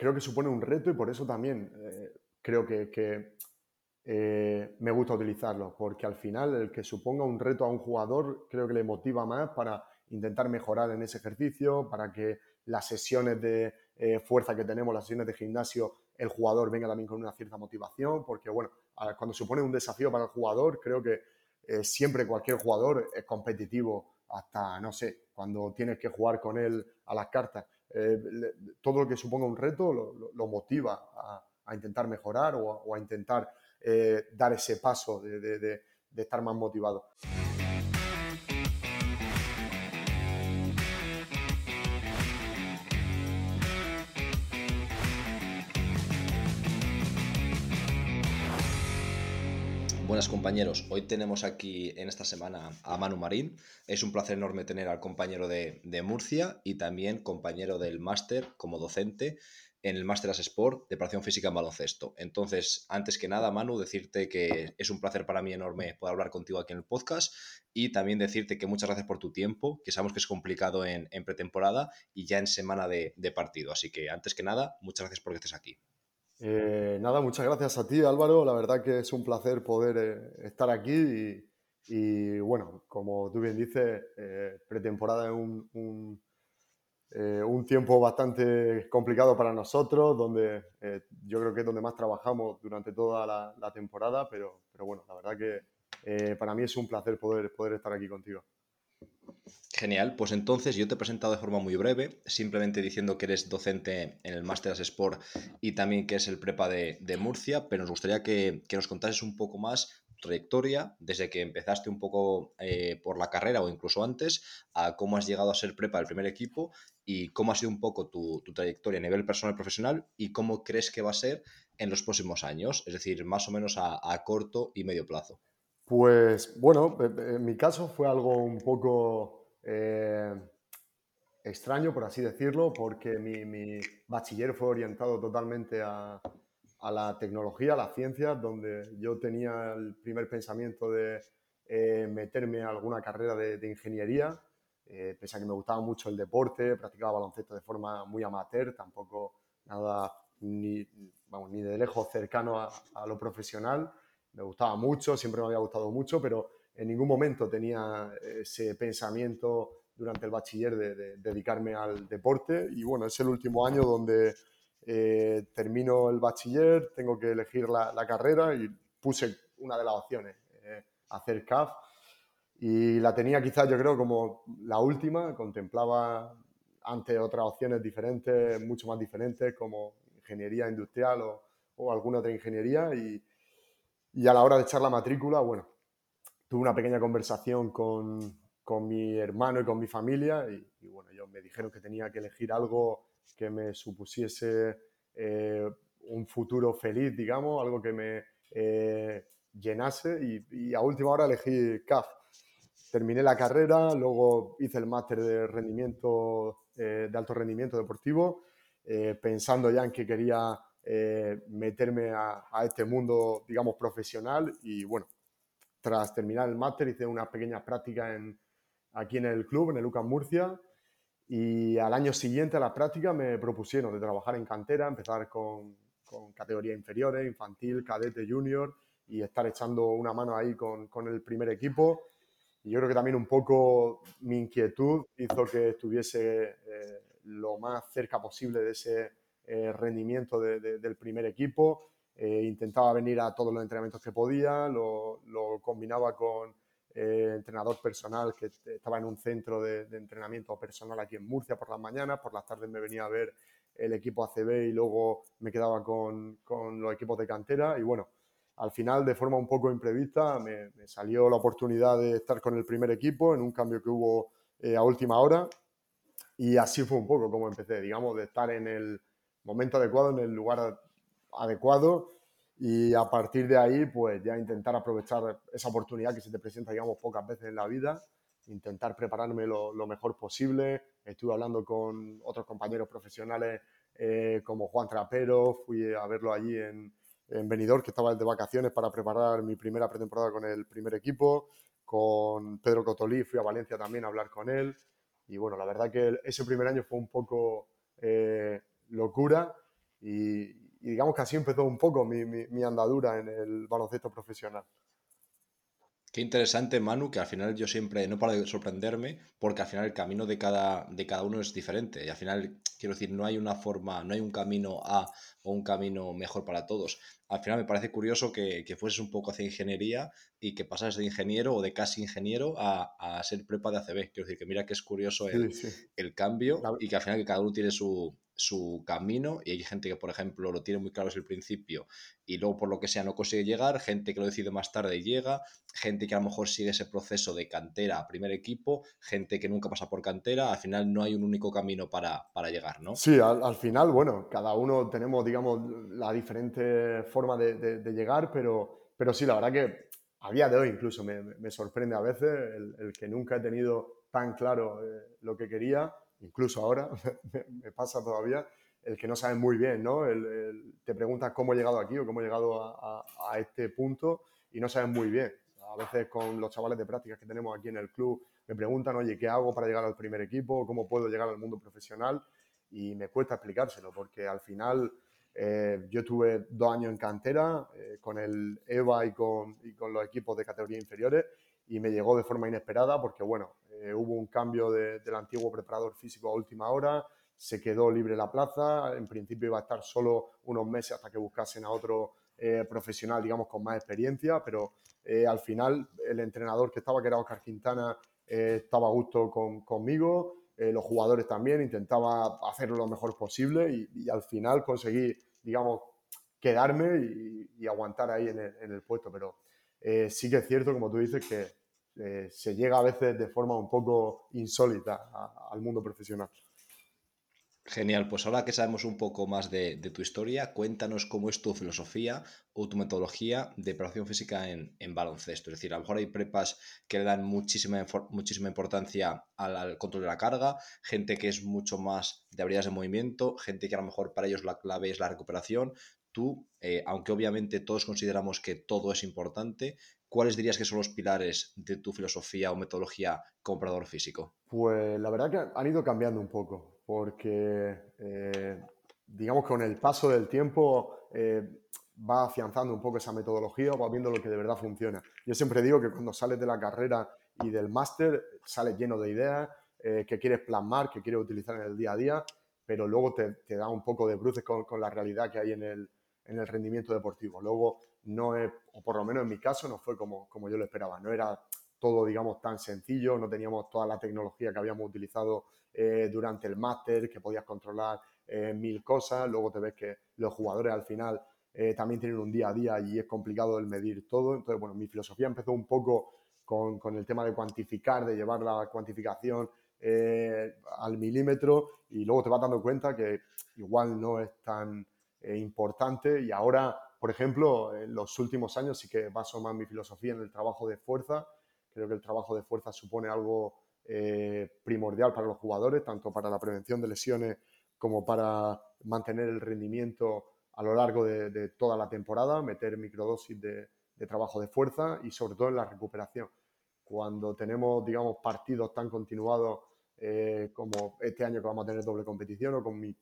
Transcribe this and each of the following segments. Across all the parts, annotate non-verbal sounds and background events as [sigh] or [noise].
creo que supone un reto y por eso también eh, creo que, eh, me gusta utilizarlo, porque al final el que suponga un reto a un jugador creo que le motiva más para intentar mejorar en ese ejercicio, para que las sesiones de fuerza que tenemos, las sesiones de gimnasio, el jugador venga también con una cierta motivación, porque bueno, cuando supone un desafío para el jugador, creo que siempre cualquier jugador es competitivo hasta, no sé, cuando tienes que jugar con él a las cartas. Eh, todo lo que suponga un reto lo, motiva a, intentar mejorar o a, intentar eh, dar ese paso de estar más motivado. Buenas compañeros, hoy tenemos aquí en esta semana a Manu Marín. Es un placer enorme tener al compañero de, Murcia y también compañero del máster como docente en el Máster As Sport de preparación física en baloncesto. Entonces, antes que nada, Manu, decirte que es un placer para mí enorme poder hablar contigo aquí en el podcast y también decirte que muchas gracias por tu tiempo, que sabemos que es complicado en, pretemporada y ya en semana de, de partido. Así que, antes que nada, muchas gracias por que estés aquí. Eh, nada, muchas gracias a ti Álvaro, la verdad que es un placer poder eh, estar aquí y, bueno, como tú bien dices, eh, pretemporada es un, un, tiempo bastante complicado para nosotros, donde yo creo que es donde más trabajamos durante toda la, la temporada, pero, pero, bueno, la verdad que para mí es un placer poder, poder estar aquí contigo. Genial, pues entonces yo te he presentado de forma muy breve, simplemente diciendo que eres docente en el Masters Sport y también que es el prepa de, Murcia, pero nos gustaría que, nos contases un poco más tu trayectoria, desde que empezaste un poco eh, por la carrera o incluso antes, a cómo has llegado a ser prepa del primer equipo y cómo ha sido un poco tu, trayectoria a nivel personal y profesional y cómo crees que va a ser en los próximos años, es decir, más o menos a, a corto y medio plazo. Pues bueno, en mi caso fue algo un poco eh, extraño, por así decirlo, porque mi, bachiller fue orientado totalmente a, la tecnología, a la ciencia, donde yo tenía el primer pensamiento de eh, meterme a alguna carrera de, ingeniería, eh, pese a que me gustaba mucho el deporte, practicaba baloncesto de forma muy amateur, tampoco nada ni, ni de lejos cercano a lo profesional. Me gustaba mucho, siempre me había gustado mucho, pero en ningún momento tenía ese pensamiento durante el bachiller de, dedicarme al deporte. Y bueno, es el último año donde eh, termino el bachiller, tengo que elegir la, carrera y puse una de las opciones, eh, hacer CAF. Y la tenía quizás yo creo como la última, contemplaba ante otras opciones diferentes, mucho más diferentes como ingeniería industrial o, o alguna otra ingeniería. Y, y a la hora de echar la matrícula, bueno, tuve una pequeña conversación con, con mi hermano y con mi familia y, bueno, ellos me dijeron que tenía que elegir algo que me supusiese eh, un futuro feliz, digamos, algo que me eh, llenase y, a última hora elegí CAF. Terminé la carrera, luego hice el máster de rendimiento, eh, de alto rendimiento deportivo, pensando ya en que quería meterme a, a, este mundo, digamos, profesional y bueno, tras terminar el máster hice unas pequeñas prácticas en, aquí en el club, en el UCAM Murcia, y al año siguiente a la práctica me propusieron de trabajar en cantera, empezar con, con categorías inferiores, infantil, cadete, junior, y estar echando una mano ahí con, con, el primer equipo. Y yo creo que también un poco mi inquietud hizo que estuviese eh, lo más cerca posible de ese eh, rendimiento del primer equipo. Eh, intentaba venir a todos los entrenamientos que podía, lo, combinaba con eh, entrenador personal que estaba en un centro de, entrenamiento personal aquí en Murcia por las mañanas, por las tardes me venía a ver el equipo ACB y luego me quedaba con, los equipos de cantera. Y bueno, al final de forma un poco imprevista me, salió la oportunidad de estar con el primer equipo en un cambio que hubo eh, a última hora. Y así fue un poco como empecé, digamos, de estar en el momento adecuado, en el lugar adecuado y a partir de ahí, pues ya intentar aprovechar esa oportunidad que se te presenta, digamos, pocas veces en la vida, intentar prepararme lo, mejor posible. Estuve hablando con otros compañeros profesionales eh, como Juan Trapero, fui a verlo allí en, en Benidorm, que estaba de vacaciones para preparar mi primera pretemporada con el primer equipo. Con Pedro Cotolí fui a Valencia también a hablar con él. Y bueno, la verdad que ese primer año fue un poco eh, locura, y, digamos que así empezó un poco mi, mi andadura en el baloncesto profesional. Qué interesante, Manu, que al final yo siempre no paro de sorprenderme, porque al final el camino de cada, de cada uno es diferente. Y al final, quiero decir, no hay una forma, no hay un camino A o un camino mejor para todos. Al final me parece curioso que, que fueses un poco hacia ingeniería y que pasases de ingeniero o de casi ingeniero a, a ser prepa de ACB. Quiero decir que mira que es curioso el, el cambio y que al final que cada uno tiene su, su camino y hay gente que, por ejemplo, lo tiene muy claro desde el principio y luego por lo que sea no consigue llegar, gente que lo decide más tarde y llega, gente que a lo mejor sigue ese proceso de cantera a primer equipo, gente que nunca pasa por cantera, al final no hay un único camino para, llegar, ¿no? Sí, al, final, bueno, cada uno tenemos, digamos, la diferente forma de, llegar, pero, pero sí, la verdad que a día de hoy incluso me, sorprende a veces el, que nunca he tenido tan claro eh, lo que quería incluso ahora [laughs] me, pasa todavía, el que no sabe muy bien, ¿no? te preguntas cómo he llegado aquí o cómo he llegado a, este punto y no sabes muy bien. A veces con los chavales de prácticas que tenemos aquí en el club me preguntan, oye, ¿qué hago para llegar al primer equipo? ¿Cómo puedo llegar al mundo profesional? Y me cuesta explicárselo porque al final eh, yo tuve dos años en cantera eh, con el EVA y con, y con los equipos de categoría inferiores y me llegó de forma inesperada porque, bueno, eh, hubo un cambio del antiguo preparador físico a última hora, se quedó libre la plaza, en principio iba a estar solo unos meses hasta que buscasen a otro eh, profesional, digamos, con más experiencia, pero eh, al final el entrenador que estaba, que era Oscar Quintana, estaba a gusto conmigo, los jugadores también, intentaba hacerlo lo mejor posible y, al final conseguí, digamos, quedarme y, aguantar ahí en en el puesto, pero sí que es cierto, como tú dices, que eh, se llega a veces de forma un poco insólita al mundo profesional. Genial, pues ahora que sabemos un poco más de, tu historia, cuéntanos cómo es tu filosofía o tu metodología de preparación física en, baloncesto. Es decir, a lo mejor hay prepas que le dan muchísima, muchísima importancia al, control de la carga, gente que es mucho más de habilidades de movimiento, gente que a lo mejor para ellos la clave es la recuperación. Tú, eh, aunque obviamente todos consideramos que todo es importante, ¿cuáles dirías que son los pilares de tu filosofía o metodología comprador físico? Pues la verdad que han ido cambiando un poco, porque eh, digamos que con el paso del tiempo eh, va afianzando un poco esa metodología, va viendo lo que de verdad funciona. Yo siempre digo que cuando sales de la carrera y del máster, sales lleno de ideas eh, que quieres plasmar, que quieres utilizar en el día a día, pero luego te, da un poco de bruces con, con, la realidad que hay en el, en el rendimiento deportivo. Luego no es, o por lo menos en mi caso, no fue como, como yo lo esperaba. No era todo, digamos, tan sencillo, no teníamos toda la tecnología que habíamos utilizado eh, durante el máster, que podías controlar eh, mil cosas. Luego te ves que los jugadores al final eh, también tienen un día a día y es complicado el medir todo. Entonces, bueno, mi filosofía empezó un poco con, con el tema de cuantificar, de llevar la cuantificación al milímetro y luego te vas dando cuenta que igual no es tan importante y ahora por ejemplo, en los últimos años sí que baso más mi filosofía en el trabajo de fuerza. Creo que el trabajo de fuerza supone algo eh, primordial para los jugadores, tanto para la prevención de lesiones como para mantener el rendimiento a lo largo de, toda la temporada, meter microdosis de, trabajo de fuerza y sobre todo en la recuperación. Cuando tenemos, digamos, partidos tan continuados eh, como este año que vamos a tener doble competición o con mis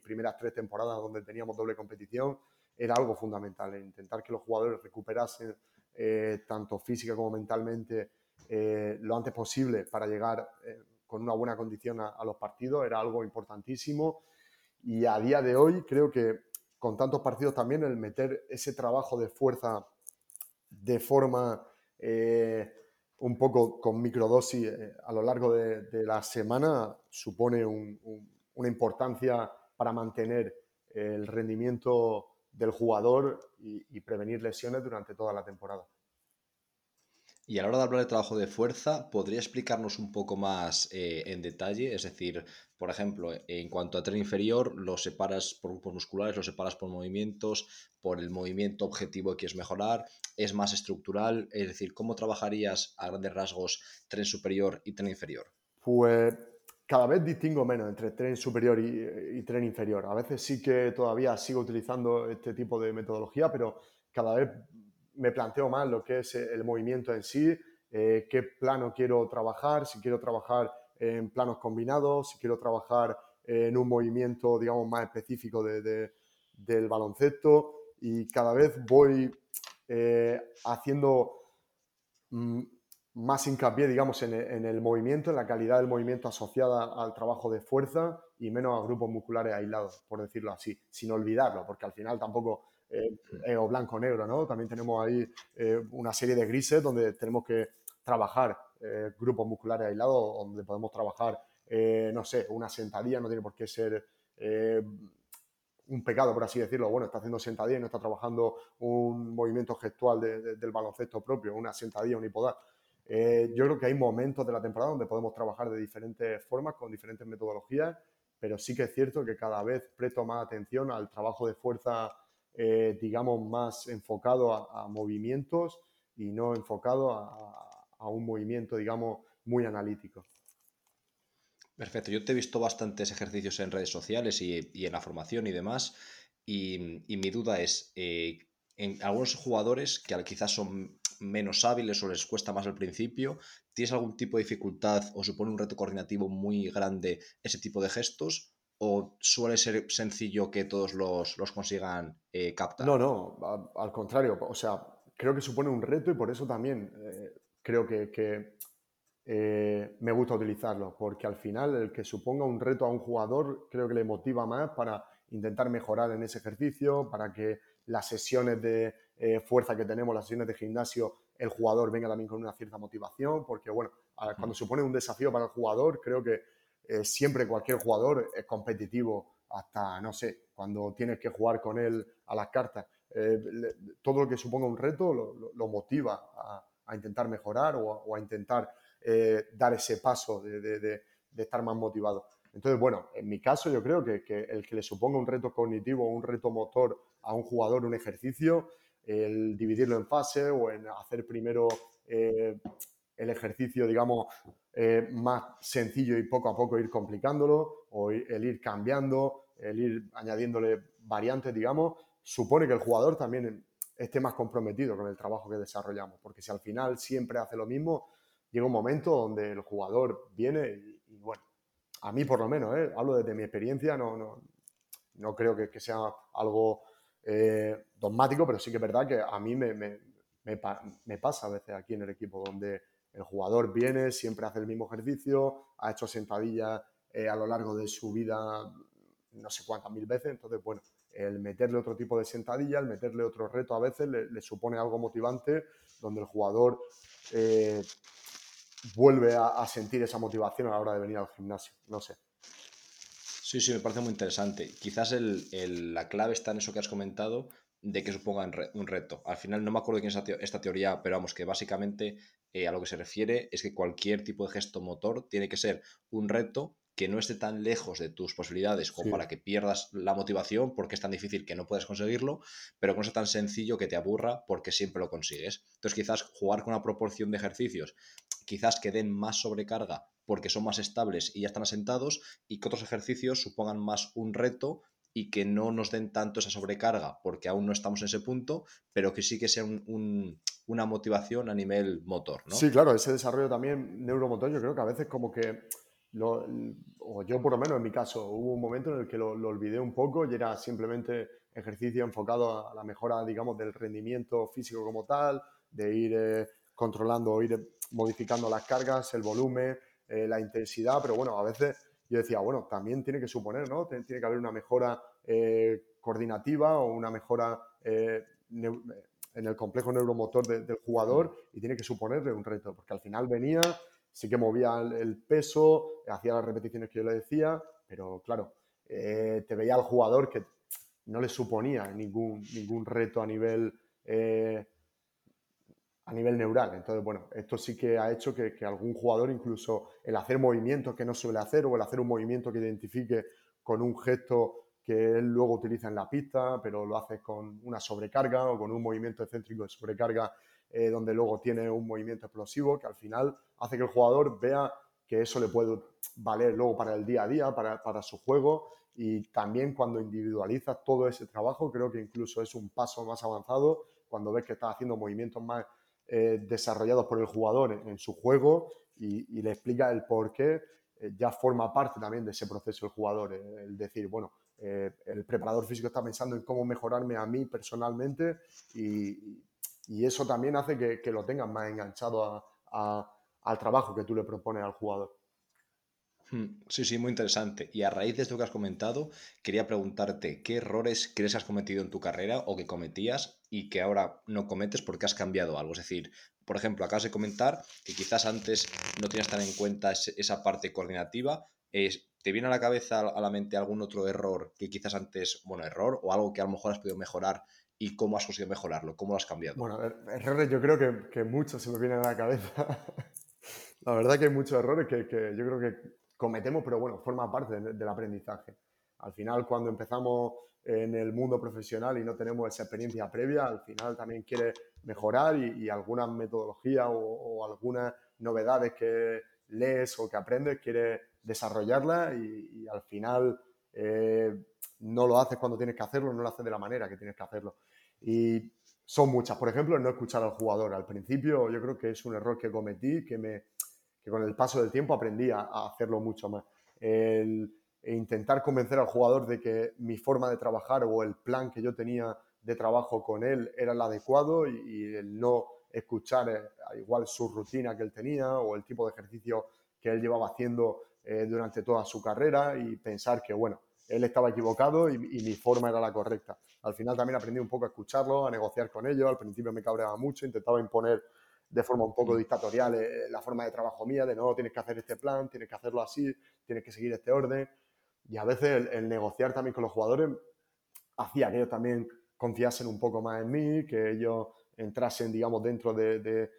primeras tres temporadas donde teníamos doble competición, era algo fundamental, intentar que los jugadores recuperasen eh, tanto física como mentalmente eh, lo antes posible para llegar eh, con una buena condición a, los partidos, era algo importantísimo. Y a día de hoy creo que con tantos partidos también el meter ese trabajo de fuerza de forma un poco con microdosis a lo largo de, la semana supone una importancia para mantener el rendimiento del jugador y, prevenir lesiones durante toda la temporada. Y a la hora de hablar de trabajo de fuerza, ¿podría explicarnos un poco más eh, en detalle? Es decir, por ejemplo, en cuanto a tren inferior, lo separas por grupos musculares, lo separas por movimientos, por el movimiento objetivo que quieres mejorar, es más estructural, es decir, ¿cómo trabajarías a grandes rasgos tren superior y tren inferior? Pues cada vez distingo menos entre tren superior y, tren inferior. A veces sí que todavía sigo utilizando este tipo de metodología, pero cada vez me planteo más lo que es el movimiento en sí, eh, qué plano quiero trabajar, si quiero trabajar en planos combinados, si quiero trabajar en un movimiento, digamos, más específico de, del baloncesto y cada vez voy eh, haciendo mm, más hincapié, digamos, en el, movimiento, en la calidad del movimiento asociada al trabajo de fuerza y menos a grupos musculares aislados, por decirlo así, sin olvidarlo, porque al final tampoco eh, es o blanco-negro, ¿no? También tenemos ahí eh, una serie de grises donde tenemos que trabajar eh, grupos musculares aislados, donde podemos trabajar, no sé, una sentadilla, no tiene por qué ser un pecado, por así decirlo. Bueno, está haciendo sentadilla y no está trabajando un movimiento gestual del baloncesto propio, una sentadilla unipodal. Eh, yo creo que hay momentos de la temporada donde podemos trabajar de diferentes formas, con diferentes metodologías, pero sí que es cierto que cada vez presto más atención al trabajo de fuerza, eh, digamos, más enfocado a, movimientos y no enfocado a, un movimiento, digamos, muy analítico. Perfecto, yo te he visto bastantes ejercicios en redes sociales y, en la formación y demás, y, mi duda es, eh, en algunos jugadores que quizás son menos hábiles o les cuesta más al principio? ¿Tienes algún tipo de dificultad o supone un reto coordinativo muy grande ese tipo de gestos? ¿O suele ser sencillo que todos los, consigan eh, captar? No, no, al contrario. O sea, creo que supone un reto y por eso también eh, creo que, eh, me gusta utilizarlo, porque al final el que suponga un reto a un jugador creo que le motiva más para intentar mejorar en ese ejercicio, para que las sesiones de eh, fuerza que tenemos, las sesiones de gimnasio, el jugador venga también con una cierta motivación, porque bueno, cuando supone un desafío para el jugador, creo que eh, siempre cualquier jugador es competitivo, hasta, no sé, cuando tienes que jugar con él a las cartas. Eh, todo lo que suponga un reto lo, motiva a, intentar mejorar o a, intentar dar ese paso de, estar más motivado. Entonces, bueno, en mi caso yo creo que, que el que le suponga un reto cognitivo o un reto motor a un jugador un ejercicio, el dividirlo en fase o en hacer primero eh, el ejercicio, digamos, eh, más sencillo y poco a poco ir complicándolo o el ir cambiando, el ir añadiéndole variantes, digamos, supone que el jugador también esté más comprometido con el trabajo que desarrollamos, porque si al final siempre hace lo mismo, llega un momento donde el jugador viene y, bueno, a mí por lo menos, ¿eh? hablo desde mi experiencia, no, no, no creo que, que sea algo eh, dogmático, pero sí que es verdad que a mí me, pasa a veces aquí en el equipo, donde el jugador viene, siempre hace el mismo ejercicio, ha hecho sentadillas eh, a lo largo de su vida no sé cuántas mil veces, entonces, bueno, el meterle otro tipo de sentadilla, el meterle otro reto a veces le, supone algo motivante, donde el jugador eh, vuelve a sentir esa motivación a la hora de venir al gimnasio, no sé. Sí, sí, me parece muy interesante. Quizás la clave está en eso que has comentado de que supongan un reto. Al final no me acuerdo de quién es esta teoría, pero vamos, que básicamente eh, a lo que se refiere es que cualquier tipo de gesto motor tiene que ser un reto que no esté tan lejos de tus posibilidades como para que pierdas la motivación porque es tan difícil que no puedes conseguirlo, pero que no sea tan sencillo que te aburra porque siempre lo consigues. Entonces quizás jugar con una proporción de ejercicios, quizás que den más sobrecarga porque son más estables y ya están asentados y que otros ejercicios supongan más un reto y que no nos den tanto esa sobrecarga porque aún no estamos en ese punto, pero que sí que sea una motivación a nivel motor. ¿no? Sí, claro, ese desarrollo también neuromotor yo creo que a veces como que, o yo por lo menos en mi caso, hubo un momento en el que lo, olvidé un poco y era simplemente ejercicio enfocado a la mejora, digamos, del rendimiento físico como tal, de ir eh, controlando, ir modificando las cargas, el volumen, eh, la intensidad, pero bueno, a veces yo decía, bueno, también tiene que suponer, ¿no? Tiene, que haber una mejora eh, coordinativa o una mejora eh, en el complejo neuromotor del jugador y tiene que suponerle un reto, porque al final venía, sí que movía el, peso, hacía las repeticiones que yo le decía, pero claro, te veía al jugador que no le suponía ningún, ningún reto a nivel a nivel neural. Entonces, bueno, esto sí que ha hecho que, algún jugador, incluso el hacer movimientos que no suele hacer o el hacer un movimiento que identifique con un gesto que él luego utiliza en la pista, pero lo hace con una sobrecarga o con un movimiento excéntrico de sobrecarga, eh, donde luego tiene un movimiento explosivo que al final hace que el jugador vea que eso le puede valer luego para el día a día, para, para su juego. Y también cuando individualiza todo ese trabajo, creo que incluso es un paso más avanzado cuando ves que está haciendo movimientos más eh, desarrollados por el jugador en, su juego y, le explica el por qué eh, ya forma parte también de ese proceso el jugador. Eh, el decir, bueno, el preparador físico está pensando en cómo mejorarme a mí personalmente y, eso también hace que, lo tengas más enganchado al trabajo que tú le propones al jugador. Hmm, sí, sí, muy interesante. Y a raíz de esto que has comentado, quería preguntarte qué errores crees que has cometido en tu carrera o que cometías y que ahora no cometes porque has cambiado algo. Es decir, por ejemplo, acabas de comentar que quizás antes no tenías tan en cuenta esa parte coordinativa. ¿Te viene a la cabeza, a la mente algún otro error que quizás antes, bueno, error o algo que a lo mejor has podido mejorar y cómo has conseguido mejorarlo? ¿Cómo lo has cambiado? Bueno, er, errores yo creo que, que muchos se me vienen a la cabeza. [laughs] la verdad que hay muchos errores que, que yo creo que cometemos, pero bueno, forma parte del aprendizaje. Al final, cuando empezamos en el mundo profesional y no tenemos esa experiencia previa, al final también quiere mejorar y, algunas metodologías o, algunas novedades que lees o que aprendes, quiere desarrollarlas y, al final eh, no lo haces cuando tienes que hacerlo, no lo haces de la manera que tienes que hacerlo. Y son muchas. Por ejemplo, no escuchar al jugador. Al principio yo creo que es un error que cometí, que me, que con el paso del tiempo aprendí a, hacerlo mucho más. El intentar convencer al jugador de que mi forma de trabajar o el plan que yo tenía de trabajo con él era el adecuado y, el no escuchar eh, igual su rutina que él tenía o el tipo de ejercicio que él llevaba haciendo eh, durante toda su carrera y pensar que, bueno, él estaba equivocado y, y, mi forma era la correcta. Al final también aprendí un poco a escucharlo, a negociar con ellos. Al principio me cabreaba mucho, intentaba imponer de forma un poco dictatorial eh, la forma de trabajo mía, de no, tienes que hacer este plan, tienes que hacerlo así, tienes que seguir este orden. Y a veces el, negociar también con los jugadores hacía que ellos también confiasen un poco más en mí, que ellos entrasen, digamos, dentro de, de,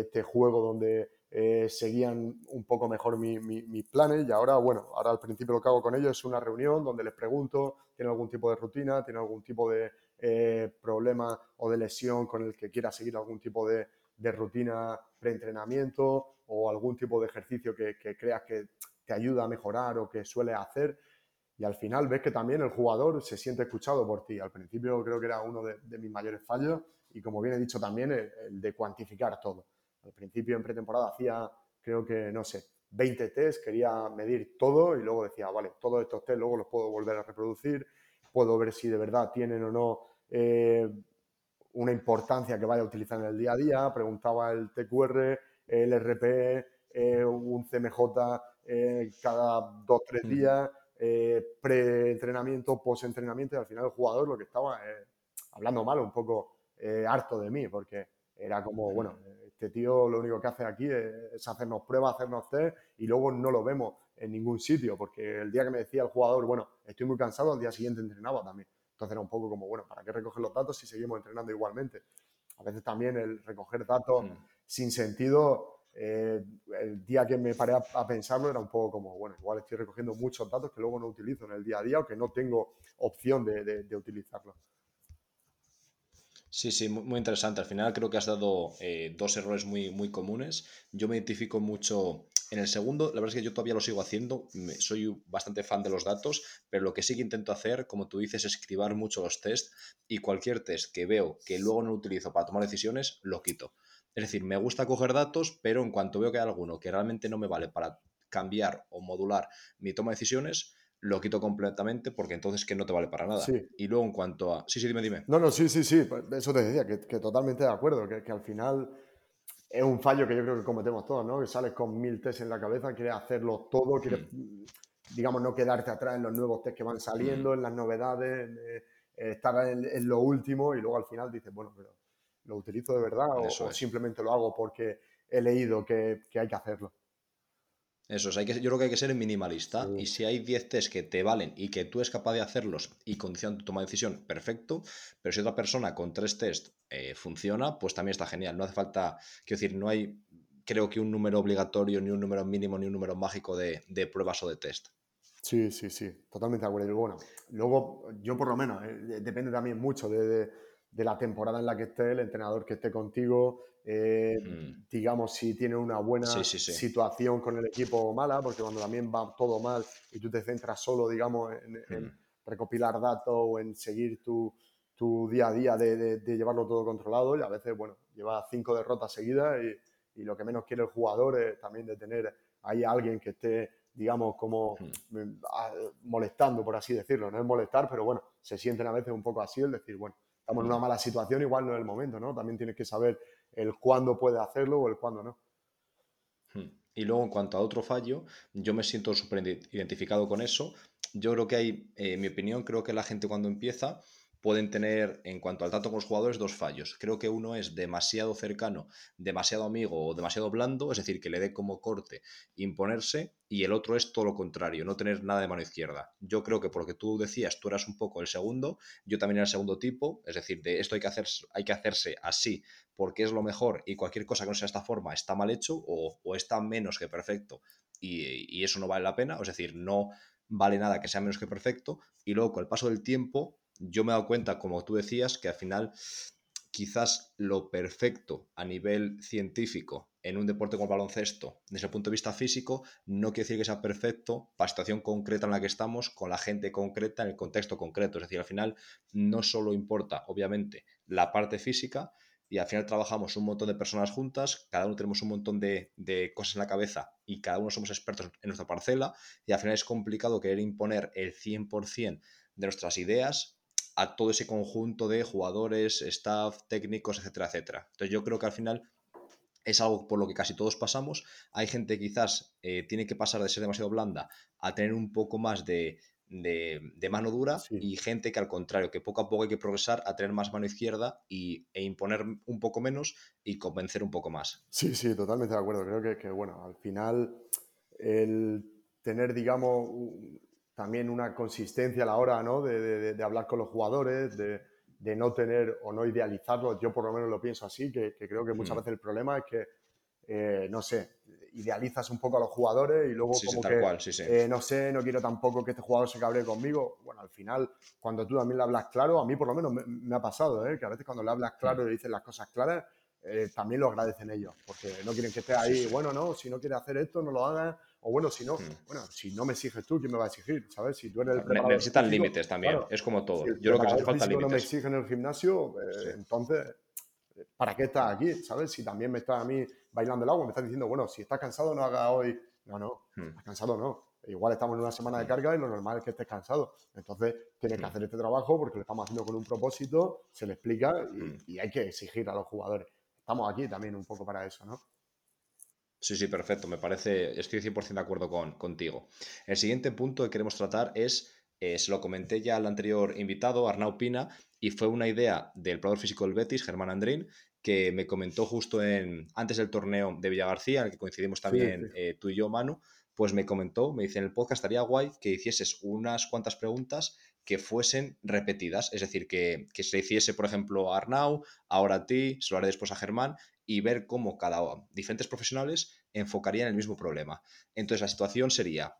este juego donde eh, seguían un poco mejor mis mi, planes y ahora, bueno, ahora al principio lo que hago con ellos es una reunión donde les pregunto, ¿tienen algún tipo de rutina? ¿Tienen algún tipo de eh, problema o de lesión con el que quiera seguir algún tipo de, de rutina preentrenamiento o algún tipo de ejercicio que, creas que te ayuda a mejorar o que suele hacer. Y al final ves que también el jugador se siente escuchado por ti. Al principio creo que era uno de, mis mayores fallos y como bien he dicho también el, de cuantificar todo. Al principio en pretemporada hacía creo que, no sé, 20 test, quería medir todo y luego decía, vale, todos estos test luego los puedo volver a reproducir, puedo ver si de verdad tienen o no eh, una importancia que vaya a utilizar en el día a día, preguntaba el TQR, el RP, eh, un CMJ eh, cada dos, tres días, eh, pre-entrenamiento, post-entrenamiento, y al final el jugador lo que estaba hablando mal, un poco harto de mí, porque era como, bueno, este tío lo único que hace aquí es, hacernos pruebas, hacernos test, y luego no lo vemos en ningún sitio, porque el día que me decía el jugador, bueno, estoy muy cansado, al día siguiente entrenaba también. Entonces era un poco como, bueno, ¿para qué recoger los datos si seguimos entrenando igualmente? A veces también el recoger datos mm. sin sentido, eh, el día que me paré a, pensarlo era un poco como, bueno, igual estoy recogiendo muchos datos que luego no utilizo en el día a día o que no tengo opción de, de, de utilizarlos. Sí, sí, muy, interesante. Al final creo que has dado eh, dos errores muy, muy comunes. Yo me identifico mucho en el segundo. La verdad es que yo todavía lo sigo haciendo. Soy bastante fan de los datos, pero lo que sí que intento hacer, como tú dices, es escribir mucho los tests y cualquier test que veo que luego no utilizo para tomar decisiones, lo quito. Es decir, me gusta coger datos, pero en cuanto veo que hay alguno que realmente no me vale para cambiar o modular mi toma de decisiones, lo quito completamente porque entonces que no te vale para nada. Y luego en cuanto a... Sí, sí, dime, dime. No, no, sí, sí, sí, pues eso te decía, que, totalmente de acuerdo, que, al final es un fallo que yo creo que cometemos todos, ¿no? Que sales con mil test en la cabeza, quieres hacerlo todo, quieres, digamos, no quedarte atrás en los nuevos test que van saliendo, mm. en las novedades, eh, estar en, lo último y luego al final dices, bueno, pero ¿lo utilizo de verdad o, simplemente lo hago porque he leído que hay que hacerlo? Eso, hay que, yo creo que hay que ser minimalista y si hay 10 test que te valen y que tú eres capaz de hacerlos y condicionan tu toma de decisión, perfecto, pero si otra persona con tres test eh, funciona, pues también está genial. No hace falta, quiero decir, no hay, creo que un número obligatorio, ni un número mínimo, ni un número mágico de, pruebas o de test. Sí, sí, sí, totalmente de acuerdo. Bueno, luego yo por lo menos, eh, depende también mucho de, de la temporada en la que esté, el entrenador que esté contigo, eh, mm. digamos, si tiene una buena situación con el equipo o mala, porque cuando también va todo mal y tú te centras solo, digamos, en, mm. recopilar datos o en seguir tu, tu día a día de, de, llevarlo todo controlado y a veces, bueno, lleva cinco derrotas seguidas y, y lo que menos quiere el jugador es también de tener ahí a alguien que esté digamos, como hmm. molestando, por así decirlo. No es molestar, pero bueno, se sienten a veces un poco así, el decir, bueno, estamos en una mala situación, igual no es el momento, ¿no? También tienes que saber el cuándo puedes hacerlo o el cuándo no. Hmm. Y luego, en cuanto a otro fallo, yo me siento súper identificado con eso. Yo creo que hay, eh, en mi opinión, creo que la gente cuando empieza pueden tener, en cuanto al trato con los jugadores, dos fallos. Creo que uno es demasiado cercano, demasiado amigo o demasiado blando, es decir, que le dé como corte imponerse, y el otro es todo lo contrario, no tener nada de mano izquierda. Yo creo que por lo que tú decías, tú eras un poco el segundo, yo también era el segundo tipo, es decir, de esto hay que, hay que hacerse así porque es lo mejor y cualquier cosa que no sea de esta forma está mal hecho o, está menos que perfecto y, y eso no vale la pena, es decir, no vale nada que sea menos que perfecto y luego con el paso del tiempo yo me he dado cuenta, como tú decías, que al final quizás lo perfecto a nivel científico en un deporte como el baloncesto, desde el punto de vista físico, no quiere decir que sea perfecto para la situación concreta en la que estamos, con la gente concreta, en el contexto concreto. Es decir, al final no solo importa, obviamente, la parte física, y al final trabajamos un montón de personas juntas, cada uno tenemos un montón de, de, cosas en la cabeza y cada uno somos expertos en nuestra parcela, y al final es complicado querer imponer el 100% de nuestras ideas a todo ese conjunto de jugadores, staff, técnicos, etcétera, etcétera. Entonces yo creo que al final es algo por lo que casi todos pasamos. Hay gente que quizás eh, tiene que pasar de ser demasiado blanda a tener un poco más de, mano dura y gente que al contrario, que poco a poco hay que progresar a tener más mano izquierda y, e imponer un poco menos y convencer un poco más. Sí, sí, totalmente de acuerdo. Creo que, que bueno, al final el tener, digamos, también una consistencia a la hora ¿no? de, de, hablar con los jugadores, de, de, no tener o no idealizarlos. Yo por lo menos lo pienso así, que, creo que muchas mm. veces el problema es que, eh, no sé, idealizas un poco a los jugadores y luego como que, eh, no sé, no quiero tampoco que este jugador se cabre conmigo. Bueno, al final, cuando tú también le hablas claro, a mí por lo menos me, ha pasado, ¿eh? que a veces cuando le hablas claro y le dices las cosas claras, también lo agradecen ellos, porque no quieren que esté ahí, bueno, no, si no quiere hacer esto, no lo hagas o bueno, si no, hmm. bueno, si no me exiges tú, ¿quién me va a exigir? ¿Sabes? Si tú eres el Necesitan límites también, es como todo. Yo creo que hace falta límites. no me exigen en el gimnasio, eh, entonces, ¿para qué estás aquí? ¿Sabes? Si también me estás a mí bailando el agua, me estás diciendo, bueno, si estás cansado, no haga hoy. No, no, hmm. estás cansado, no. Igual estamos en una semana de hmm. carga y lo normal es que estés cansado. Entonces, tienes que hacer este trabajo porque lo estamos haciendo con un propósito, se le explica y, y hay que exigir a los jugadores. Estamos aquí también un poco para eso, ¿no? Sí, sí, perfecto. Me parece, estoy 100% de acuerdo con, contigo. El siguiente punto que queremos tratar es, eh, se lo comenté ya al anterior invitado, Arnau Pina, y fue una idea del probador físico del Betis, Germán Andrín, que me comentó justo en, antes del torneo de Villagarcía, en el que coincidimos también eh, tú y yo, Manu, pues me comentó, me dice en el podcast estaría guay que hicieses unas cuantas preguntas que fuesen repetidas, es decir, que, que se hiciese, por ejemplo, a Arnau, ahora a ti, se lo haré después a Germán, y ver cómo cada diferentes profesionales enfocarían el mismo problema. Entonces la situación sería,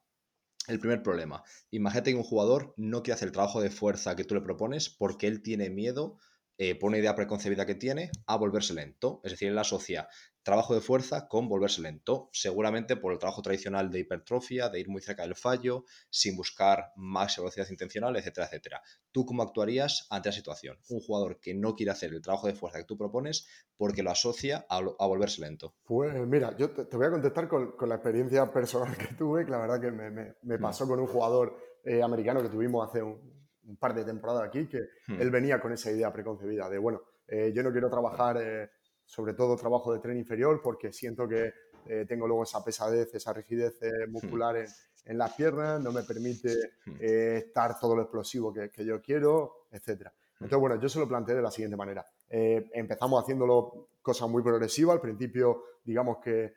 el primer problema, imagínate que un jugador no quiere hacer el trabajo de fuerza que tú le propones porque él tiene miedo eh, por una idea preconcebida que tiene a volverse lento. Es decir, él asocia trabajo de fuerza con volverse lento, seguramente por el trabajo tradicional de hipertrofia, de ir muy cerca del fallo, sin buscar más velocidad intencional, etcétera, etcétera. ¿Tú cómo actuarías ante la situación? Un jugador que no quiere hacer el trabajo de fuerza que tú propones porque lo asocia a, volverse lento. Pues mira, yo te, voy a contestar con, la experiencia personal que tuve, que la verdad que me, mm. pasó con un jugador eh, americano que tuvimos hace un, par de temporadas aquí, que mm. él venía con esa idea preconcebida de, bueno, eh, yo no quiero trabajar... Eh, sobre todo trabajo de tren inferior, porque siento que eh, tengo luego esa pesadez, esa rigidez eh, hmm. muscular en, en, las piernas, no me permite hmm. eh, estar todo lo explosivo que, que yo quiero, etc. Hmm. Entonces, bueno, yo se lo planteé de la siguiente manera. empezamos haciéndolo cosas muy progresivas. Al principio, digamos que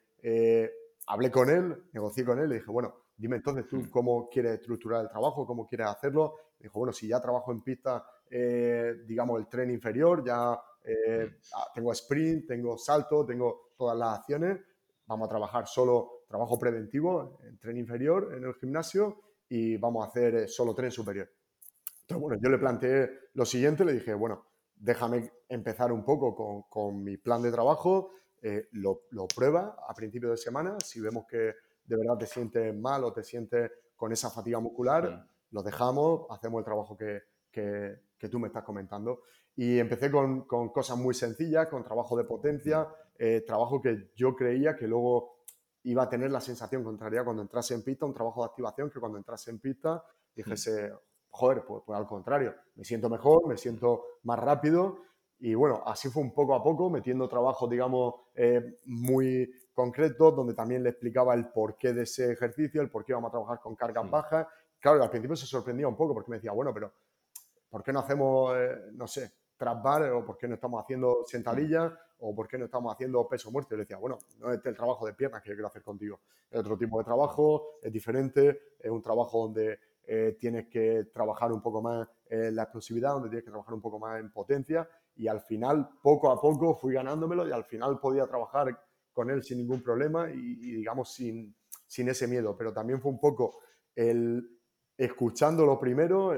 hablé con él, negocié con él, le dije, bueno, dime entonces tú cómo quieres estructurar el trabajo, cómo quieres hacerlo. Me dijo, bueno, si ya trabajo en pista, digamos, el tren inferior, ya eh, ah, tengo sprint, tengo salto, tengo todas las acciones. Vamos a trabajar solo trabajo preventivo en tren inferior en el gimnasio y vamos a hacer eh, solo tren superior. Entonces, bueno, yo le planteé lo siguiente, le dije, bueno, déjame empezar un poco con, con mi plan de trabajo, eh, lo, lo, prueba a principio de semana, si vemos que de verdad te sientes mal o te sientes con esa fatiga muscular, lo dejamos, hacemos el trabajo que, que, que tú me estás comentando. Y empecé con, cosas muy sencillas, con trabajo de potencia, eh, trabajo que yo creía que luego iba a tener la sensación contraria cuando entrase en pista, un trabajo de activación, que cuando entrase en pista dijese, joder, pues, pues, al contrario, me siento mejor, me siento más rápido. Y bueno, así fue un poco a poco, metiendo trabajo, digamos, eh, muy concreto, donde también le explicaba el porqué de ese ejercicio, el por qué íbamos a trabajar con cargas mm. bajas. Claro, al principio se sorprendía un poco porque me decía, bueno, pero ¿por qué no hacemos, eh, no sé, trap bar o por qué no estamos haciendo sentadillas o por qué no estamos haciendo peso muerto? Y le decía, bueno, no es el trabajo de piernas que yo quiero hacer contigo. Es otro tipo de trabajo, es diferente, es un trabajo donde eh, tienes que trabajar un poco más en la explosividad, donde tienes que trabajar un poco más en potencia y al final, poco a poco, fui ganándomelo y al final podía trabajar con él sin ningún problema y, digamos, sin, sin, ese miedo. Pero también fue un poco el escuchándolo primero,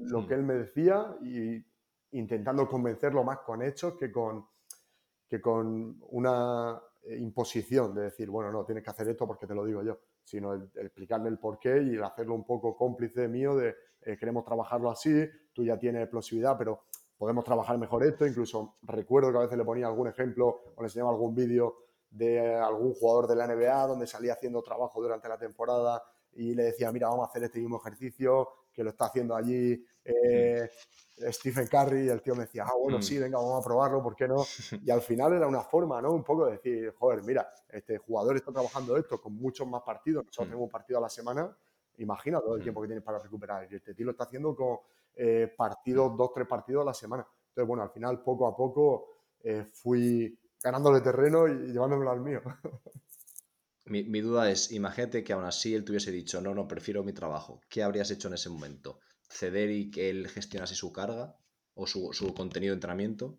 lo que él me decía y intentando convencerlo más con hechos que con, que con una imposición de decir, bueno, no, tienes que hacer esto porque te lo digo yo, sino el, explicarle el porqué y el hacerlo un poco cómplice mío de eh, queremos trabajarlo así, tú ya tienes explosividad, pero podemos trabajar mejor esto. Incluso recuerdo que a veces le ponía algún ejemplo o le enseñaba algún vídeo de algún jugador de la NBA donde salía haciendo trabajo durante la temporada y le decía, mira, vamos a hacer este mismo ejercicio que lo está haciendo allí eh, Stephen Curry y el tío me decía, ah, bueno, mm. sí, venga, vamos a probarlo, ¿por qué no? [laughs] Y al final era una forma, ¿no? Un poco de decir, joder, mira, este jugador está trabajando esto con muchos más partidos, nosotros mm. tenemos un partido a la semana, imagina todo el mm. tiempo que tienes para recuperar. Y este tío lo está haciendo con eh, partidos, dos, tres partidos a la semana. Entonces, bueno, al final, poco a poco, eh, fui ganándole terreno y llevándomelo al mío. [laughs] Mi, mi, duda es, imagínate que aún así él te hubiese dicho, no, no, prefiero mi trabajo. ¿Qué habrías hecho en ese momento? ¿Ceder y que él gestionase su carga o su, su contenido de entrenamiento?